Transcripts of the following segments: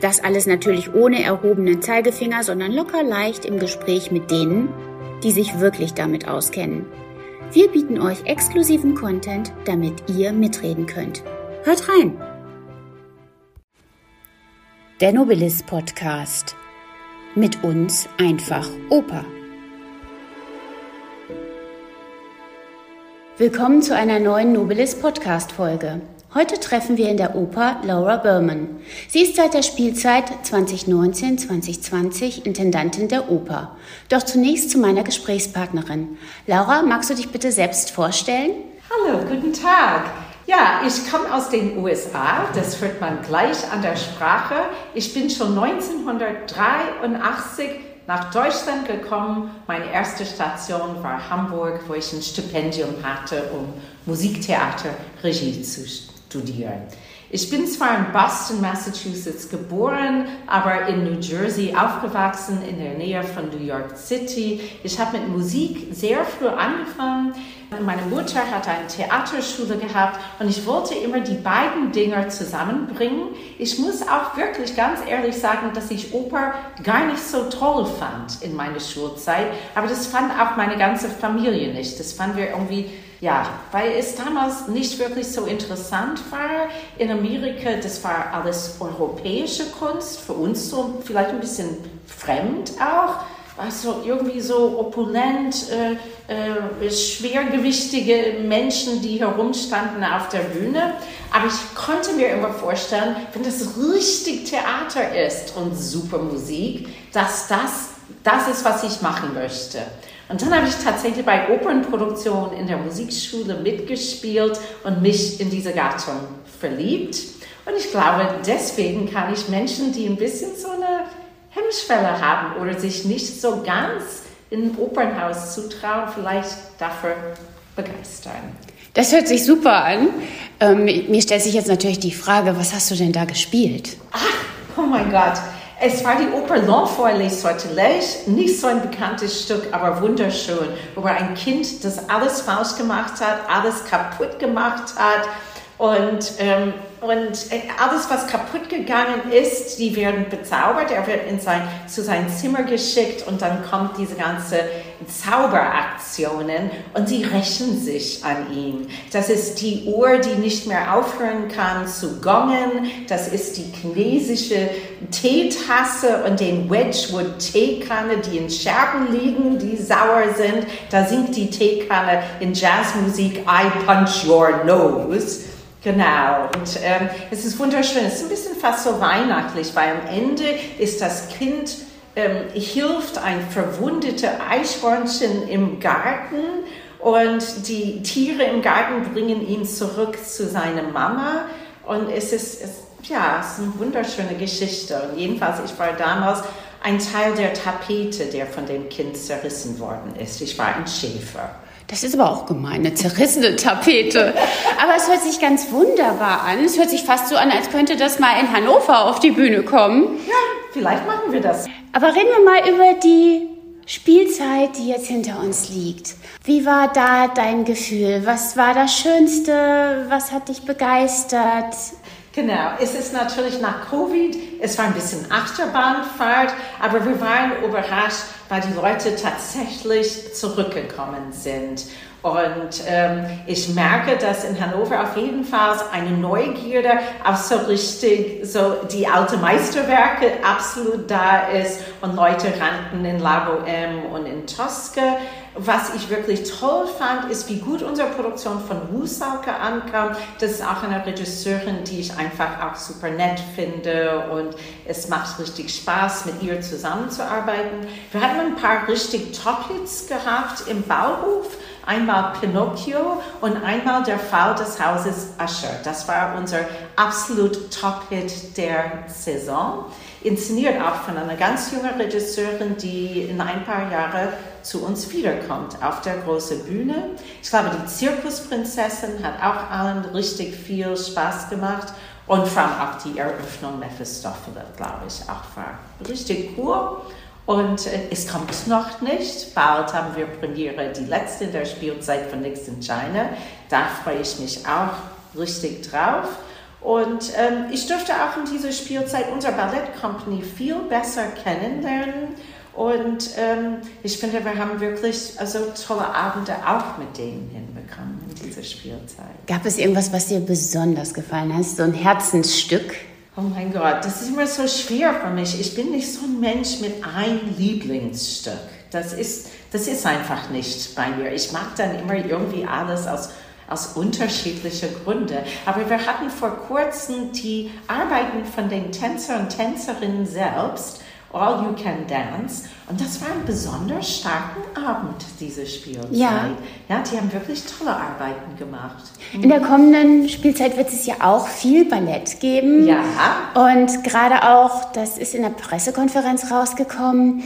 Das alles natürlich ohne erhobenen Zeigefinger, sondern locker leicht im Gespräch mit denen, die sich wirklich damit auskennen. Wir bieten euch exklusiven Content, damit ihr mitreden könnt. Hört rein! Der Nobilis Podcast. Mit uns einfach Oper. Willkommen zu einer neuen Nobilis Podcast Folge. Heute treffen wir in der Oper Laura Berman. Sie ist seit der Spielzeit 2019-2020 Intendantin der Oper. Doch zunächst zu meiner Gesprächspartnerin. Laura, magst du dich bitte selbst vorstellen? Hallo, guten Tag. Ja, ich komme aus den USA, das hört man gleich an der Sprache. Ich bin schon 1983 nach Deutschland gekommen. Meine erste Station war Hamburg, wo ich ein Stipendium hatte, um Musiktheater Regie zu studieren. Ich bin zwar in Boston, Massachusetts geboren, aber in New Jersey aufgewachsen, in der Nähe von New York City. Ich habe mit Musik sehr früh angefangen. Meine Mutter hat eine Theaterschule gehabt und ich wollte immer die beiden Dinge zusammenbringen. Ich muss auch wirklich ganz ehrlich sagen, dass ich Oper gar nicht so toll fand in meiner Schulzeit, aber das fand auch meine ganze Familie nicht. Das fanden wir irgendwie ja, weil es damals nicht wirklich so interessant war. In Amerika, das war alles europäische Kunst, für uns so vielleicht ein bisschen fremd auch. Also irgendwie so opulent, äh, äh, schwergewichtige Menschen, die herumstanden auf der Bühne. Aber ich konnte mir immer vorstellen, wenn das richtig Theater ist und super Musik, dass das das ist, was ich machen möchte. Und dann habe ich tatsächlich bei Opernproduktionen in der Musikschule mitgespielt und mich in diese Gattung verliebt. Und ich glaube, deswegen kann ich Menschen, die ein bisschen so eine Hemmschwelle haben oder sich nicht so ganz in ein Opernhaus zutrauen, vielleicht dafür begeistern. Das hört sich super an. Ähm, mir stellt sich jetzt natürlich die Frage, was hast du denn da gespielt? Ach, oh mein Gott. Es war die Oper L'Enfant les Sortilèges, nicht so ein bekanntes Stück, aber wunderschön, wo ein Kind, das alles falsch gemacht hat, alles kaputt gemacht hat. Und, ähm, und äh, alles, was kaputt gegangen ist, die werden bezaubert. Er wird in sein, zu seinem Zimmer geschickt und dann kommt diese ganze Zauberaktionen und sie rächen sich an ihn. Das ist die Uhr, die nicht mehr aufhören kann zu gongen. Das ist die chinesische Teetasse und den Wedgwood Teekanne, die in Scherben liegen, die sauer sind. Da singt die Teekanne in Jazzmusik I Punch Your Nose. Genau, und ähm, es ist wunderschön. Es ist ein bisschen fast so weihnachtlich, weil am Ende ist das Kind, ähm, hilft ein verwundetes Eichhörnchen im Garten und die Tiere im Garten bringen ihn zurück zu seiner Mama. Und es ist, es, ja, es ist eine wunderschöne Geschichte. Und jedenfalls, ich war damals ein Teil der Tapete, der von dem Kind zerrissen worden ist. Ich war ein Schäfer. Das ist aber auch gemein, eine zerrissene Tapete. Aber es hört sich ganz wunderbar an. Es hört sich fast so an, als könnte das mal in Hannover auf die Bühne kommen. Ja, vielleicht machen wir das. Aber reden wir mal über die Spielzeit, die jetzt hinter uns liegt. Wie war da dein Gefühl? Was war das Schönste? Was hat dich begeistert? Genau, es ist natürlich nach Covid Es war ein bisschen Achterbahnfahrt, aber wir waren überrascht, weil die Leute tatsächlich zurückgekommen sind. Und ähm, ich merke, dass in Hannover auf jeden Fall eine Neugierde auf so richtig, so die alte Meisterwerke absolut da ist und Leute rannten in Lago M und in Tosca. Was ich wirklich toll fand, ist, wie gut unsere Produktion von Rusalke ankam. Das ist auch eine Regisseurin, die ich einfach auch super nett finde und es macht richtig Spaß, mit ihr zusammenzuarbeiten. Wir hatten ein paar richtig Top-Hits gehabt im Bauhof einmal Pinocchio und einmal der Fall des Hauses Usher. Das war unser absolut Top-Hit der Saison. Inszeniert auch von einer ganz jungen Regisseurin, die in ein paar Jahren zu uns wiederkommt auf der großen Bühne. Ich glaube, die Zirkusprinzessin hat auch allen richtig viel Spaß gemacht und vor allem auch die Eröffnung Mephistopheles, glaube ich, auch war richtig cool. Und äh, es kommt noch nicht. Bald haben wir Premiere, die letzte der Spielzeit von Nix in China. Da freue ich mich auch richtig drauf. Und ähm, ich durfte auch in dieser Spielzeit unsere Ballettcompany viel besser kennenlernen. Und ähm, ich finde, wir haben wirklich also tolle Abende auch mit denen hinbekommen in dieser Spielzeit. Gab es irgendwas, was dir besonders gefallen hat? So ein Herzensstück? Oh mein Gott, das ist immer so schwer für mich. Ich bin nicht so ein Mensch mit ein Lieblingsstück. Das ist, das ist einfach nicht bei mir. Ich mag dann immer irgendwie alles aus, aus unterschiedlichen Gründen. Aber wir hatten vor kurzem die Arbeiten von den Tänzer und Tänzerinnen selbst All You Can Dance. Und das war ein besonders starken Abend, diese Spielzeit. Ja. ja, die haben wirklich tolle Arbeiten gemacht. In der kommenden Spielzeit wird es ja auch viel Ballett geben. Ja. Und gerade auch, das ist in der Pressekonferenz rausgekommen,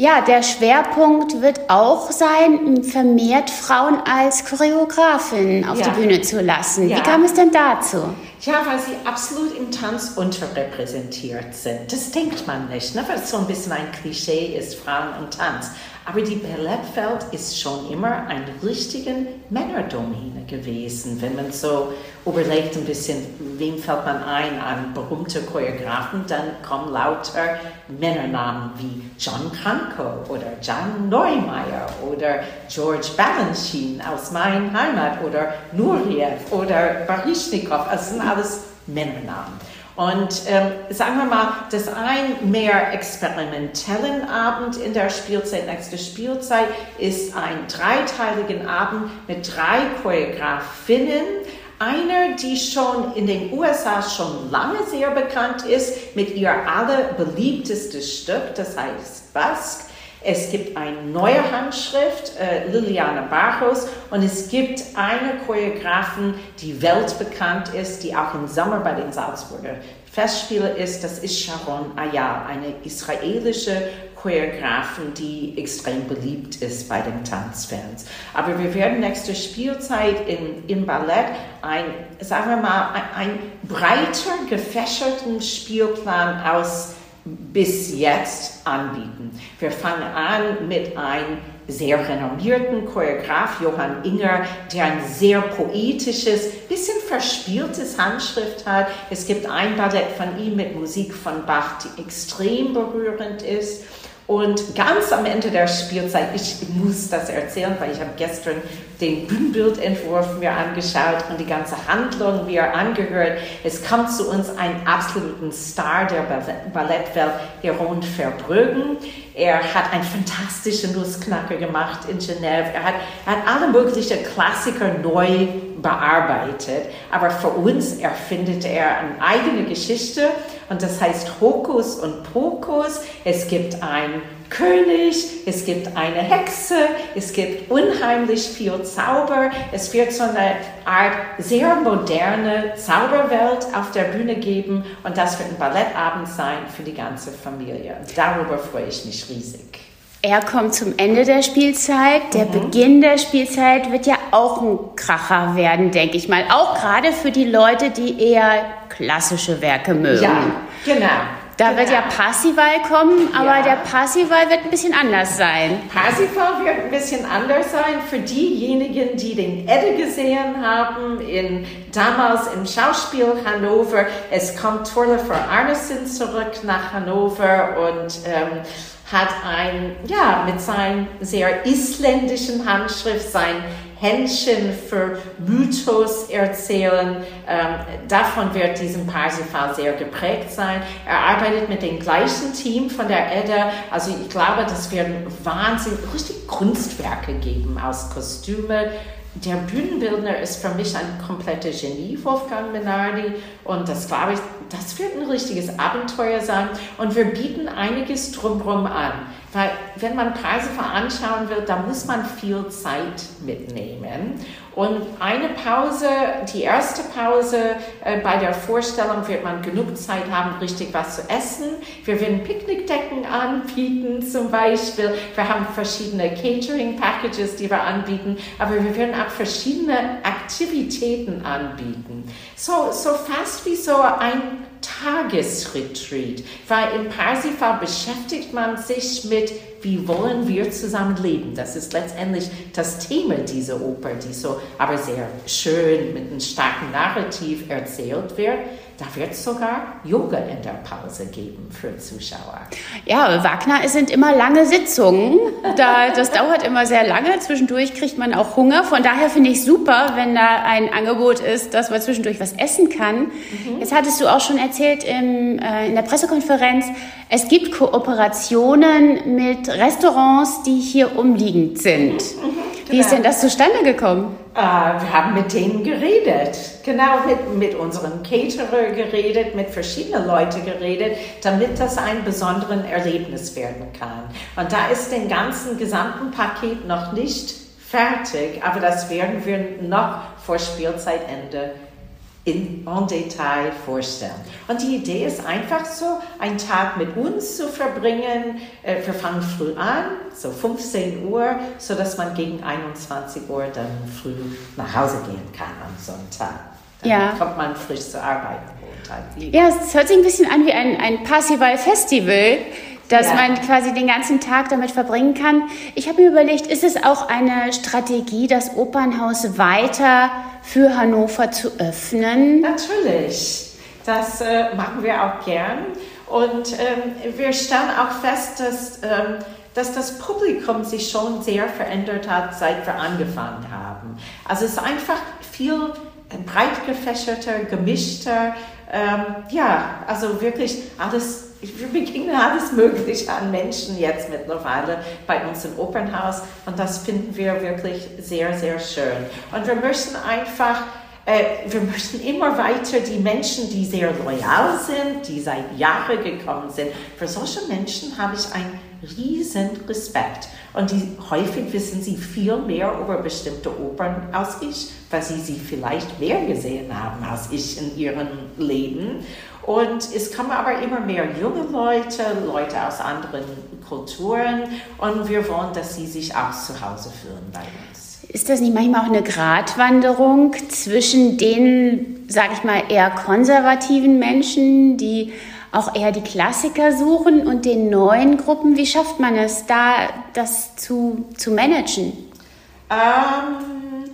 ja, der Schwerpunkt wird auch sein, vermehrt Frauen als Choreografin auf ja. die Bühne zu lassen. Ja. Wie kam es denn dazu? Ja, weil sie absolut im Tanz unterrepräsentiert sind. Das denkt man nicht, ne? weil es so ein bisschen ein Klischee ist, Frauen und Tanz. Aber die Ballettwelt ist schon immer eine richtige Männerdomäne gewesen. Wenn man so überlegt ein bisschen, wem fällt man ein an berühmte Choreografen, dann kommen lauter Männernamen wie John Kranko oder Jan Neumeier oder George Balanchine aus meiner Heimat oder Nureyev oder Baryshnikov. Das sind alles Männernamen. Und ähm, sagen wir mal, das ein mehr experimentellen Abend in der Spielzeit, nächste Spielzeit, ist ein dreiteiligen Abend mit drei Choreografinnen. Einer, die schon in den USA schon lange sehr bekannt ist, mit ihr allerbeliebtestes Stück, das heißt Basque. Es gibt eine neue Handschrift, äh, Liliana Barros, und es gibt eine Choreografin, die weltbekannt ist, die auch im Sommer bei den Salzburger Festspielen ist. Das ist Sharon Ayal, eine israelische Choreografin, die extrem beliebt ist bei den Tanzfans. Aber wir werden nächste Spielzeit in, im Ballett ein, sagen wir mal, ein, ein breiter gefächerten Spielplan aus bis jetzt anbieten. Wir fangen an mit einem sehr renommierten Choreograf Johann Inger, der ein sehr poetisches, bisschen verspieltes Handschrift hat. Es gibt ein Ballett von ihm mit Musik von Bach, die extrem berührend ist. Und ganz am Ende der Spielzeit, ich muss das erzählen, weil ich habe gestern den Bühnenbildentwurf mir angeschaut und die ganze Handlung mir angehört. Es kommt zu uns ein absoluten Star der Ballettwelt, Jeroen Verbruggen. Er hat einen fantastischen Nussknacker gemacht in Genève. Er hat, er hat alle möglichen Klassiker neu bearbeitet. Aber für uns erfindet er eine eigene Geschichte und das heißt Hokus und Pokus. Es gibt einen König, es gibt eine Hexe, es gibt unheimlich viel Zauber. Es wird so eine Art sehr moderne Zauberwelt auf der Bühne geben und das wird ein Ballettabend sein für die ganze Familie. Darüber freue ich mich riesig. Er kommt zum Ende der Spielzeit. Der mhm. Beginn der Spielzeit wird ja auch ein Kracher werden, denke ich mal. Auch gerade für die Leute, die eher klassische Werke mögen. Ja, genau. Da genau. wird ja Parsival kommen, aber ja. der Parsival wird ein bisschen anders sein. Parsival wird ein bisschen anders sein für diejenigen, die den Edde gesehen haben, in, damals im Schauspiel Hannover. Es kommt Torlefer Arnesen zurück nach Hannover und ähm, hat ein, ja, mit seinem sehr isländischen Handschrift sein Händchen für Mythos erzählen. Ähm, davon wird diesem Parsifal sehr geprägt sein. Er arbeitet mit dem gleichen Team von der Edda. Also ich glaube, das werden wahnsinnig richtig Kunstwerke geben aus Kostüme, der Bühnenbildner ist für mich ein kompletter Genie, Wolfgang Menardi. Und das glaube ich, das wird ein richtiges Abenteuer sein. Und wir bieten einiges drumherum an. Weil wenn man Preise veranschauen will, da muss man viel Zeit mitnehmen. Und eine Pause, die erste Pause äh, bei der Vorstellung wird man genug Zeit haben, richtig was zu essen. Wir werden Picknickdecken anbieten zum Beispiel. Wir haben verschiedene Catering-Packages, die wir anbieten. Aber wir werden auch verschiedene Aktivitäten anbieten. So, so fast wie so ein Tagesretreat, weil im Parsifal beschäftigt man sich mit, wie wollen wir zusammen leben. Das ist letztendlich das Thema dieser Oper, die so aber sehr schön mit einem starken Narrativ erzählt wird. Da wird es sogar Yoga in der Pause geben für Zuschauer. Ja, Wagner sind immer lange Sitzungen. Da, das dauert immer sehr lange. Zwischendurch kriegt man auch Hunger. Von daher finde ich super, wenn da ein Angebot ist, dass man zwischendurch was essen kann. Mhm. Jetzt hattest du auch schon erzählt im, äh, in der Pressekonferenz, es gibt Kooperationen mit Restaurants, die hier umliegend sind. Mhm. Wie ist denn das zustande gekommen? Äh, wir haben mit denen geredet, genau mit, mit unserem Caterer geredet, mit verschiedenen Leuten geredet, damit das ein besonderes Erlebnis werden kann. Und da ist den ganzen gesamten Paket noch nicht fertig, aber das werden wir noch vor Spielzeitende in, en Detail vorstellen. Und die Idee ist einfach so, einen Tag mit uns zu verbringen. Äh, wir fangen früh an, so 15 Uhr, so dass man gegen 21 Uhr dann früh nach Hause gehen kann am Sonntag. Dann ja. kommt man frisch zur Arbeit. Ja, es hört sich ein bisschen an wie ein, ein Passival-Festival dass ja. man quasi den ganzen Tag damit verbringen kann. Ich habe mir überlegt, ist es auch eine Strategie, das Opernhaus weiter für Hannover zu öffnen? Natürlich, das äh, machen wir auch gern. Und ähm, wir stellen auch fest, dass, ähm, dass das Publikum sich schon sehr verändert hat, seit wir angefangen haben. Also es ist einfach viel breit gefächerter, gemischter. Ähm, ja, also wirklich alles wir begegnen alles Mögliche an Menschen jetzt mittlerweile bei uns im Opernhaus und das finden wir wirklich sehr, sehr schön. Und wir möchten einfach, äh, wir möchten immer weiter die Menschen, die sehr loyal sind, die seit Jahren gekommen sind, für solche Menschen habe ich einen riesen Respekt. Und die, häufig wissen sie viel mehr über bestimmte Opern als ich, weil sie sie vielleicht mehr gesehen haben als ich in ihrem Leben. Und es kommen aber immer mehr junge Leute, Leute aus anderen Kulturen und wir wollen, dass sie sich auch zu Hause fühlen bei uns. Ist das nicht manchmal auch eine Gratwanderung zwischen den, sage ich mal, eher konservativen Menschen, die auch eher die Klassiker suchen und den neuen Gruppen? Wie schafft man es, da das zu, zu managen? Ähm,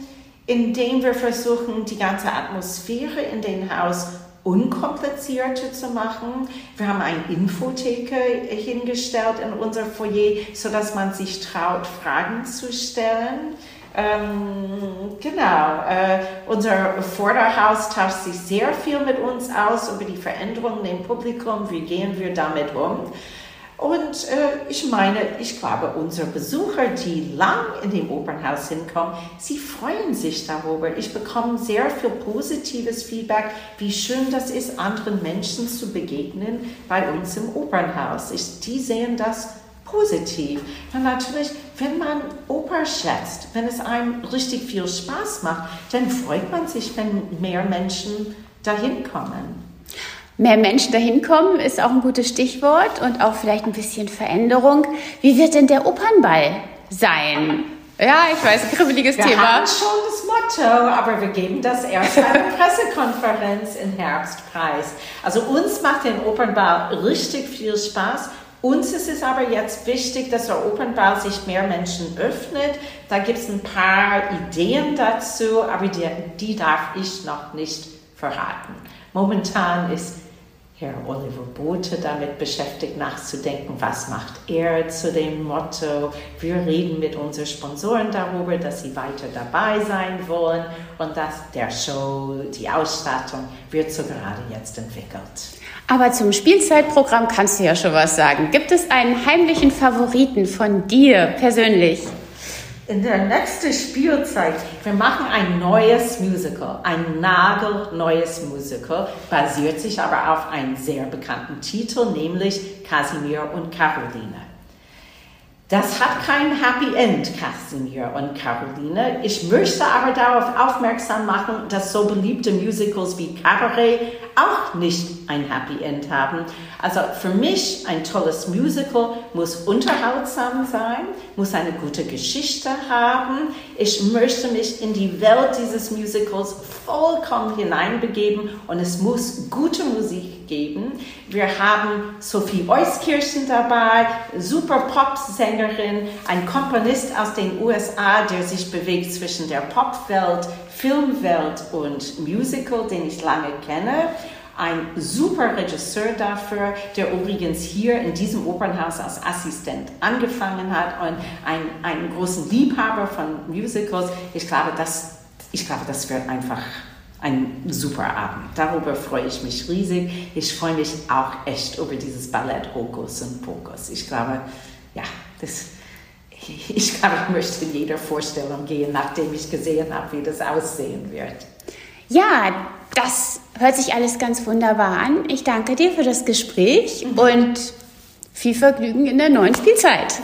indem wir versuchen, die ganze Atmosphäre in den Haus unkomplizierter zu machen. Wir haben eine Infotheke hingestellt in unser Foyer, sodass man sich traut, Fragen zu stellen. Ähm, genau, äh, unser Vorderhaus tauscht sich sehr viel mit uns aus über die Veränderungen im Publikum, wie gehen wir damit um. Und äh, ich meine, ich glaube, unsere Besucher, die lang in dem Opernhaus hinkommen, sie freuen sich darüber. Ich bekomme sehr viel positives Feedback, wie schön das ist, anderen Menschen zu begegnen bei uns im Opernhaus. Ich, die sehen das positiv. Und natürlich, wenn man Oper schätzt, wenn es einem richtig viel Spaß macht, dann freut man sich, wenn mehr Menschen dahin kommen. Mehr Menschen dahin kommen ist auch ein gutes Stichwort und auch vielleicht ein bisschen Veränderung. Wie wird denn der Opernball sein? Ja, ich weiß, kribbeliges wir Thema. Wir haben schon das Motto, aber wir geben das erst bei der Pressekonferenz im Herbstpreis. Also uns macht den Opernbau richtig viel Spaß. Uns ist es aber jetzt wichtig, dass der Opernbau sich mehr Menschen öffnet. Da gibt es ein paar Ideen dazu, aber die, die darf ich noch nicht verraten. Momentan ist Herr Oliver Bote damit beschäftigt, nachzudenken, was macht er zu dem Motto. Wir reden mit unseren Sponsoren darüber, dass sie weiter dabei sein wollen und dass der Show, die Ausstattung wird so gerade jetzt entwickelt. Aber zum Spielzeitprogramm kannst du ja schon was sagen. Gibt es einen heimlichen Favoriten von dir persönlich? In der nächsten Spielzeit, wir machen ein neues Musical, ein nagelneues Musical, basiert sich aber auf einem sehr bekannten Titel, nämlich Casimir und Caroline. Das hat kein Happy End, Casimir und Caroline. Ich möchte aber darauf aufmerksam machen, dass so beliebte Musicals wie Cabaret auch nicht ein Happy End haben. Also für mich ein tolles Musical muss unterhaltsam sein, muss eine gute Geschichte haben. Ich möchte mich in die Welt dieses Musicals vollkommen hineinbegeben und es muss gute Musik geben. Wir haben Sophie Euskirchen dabei, super Popsängerin, ein Komponist aus den USA, der sich bewegt zwischen der Popwelt, Filmwelt und Musical, den ich lange kenne ein super Regisseur dafür, der übrigens hier in diesem Opernhaus als Assistent angefangen hat und ein, einen großen Liebhaber von Musicals. Ich glaube, das, ich glaube, das wird einfach ein super Abend. Darüber freue ich mich riesig. Ich freue mich auch echt über dieses Ballett Hokus und Pokus. Ich glaube, ja, das, ich glaube, ich möchte in jeder Vorstellung gehen, nachdem ich gesehen habe, wie das aussehen wird. Ja, das hört sich alles ganz wunderbar an. Ich danke dir für das Gespräch mhm. und viel Vergnügen in der neuen Spielzeit.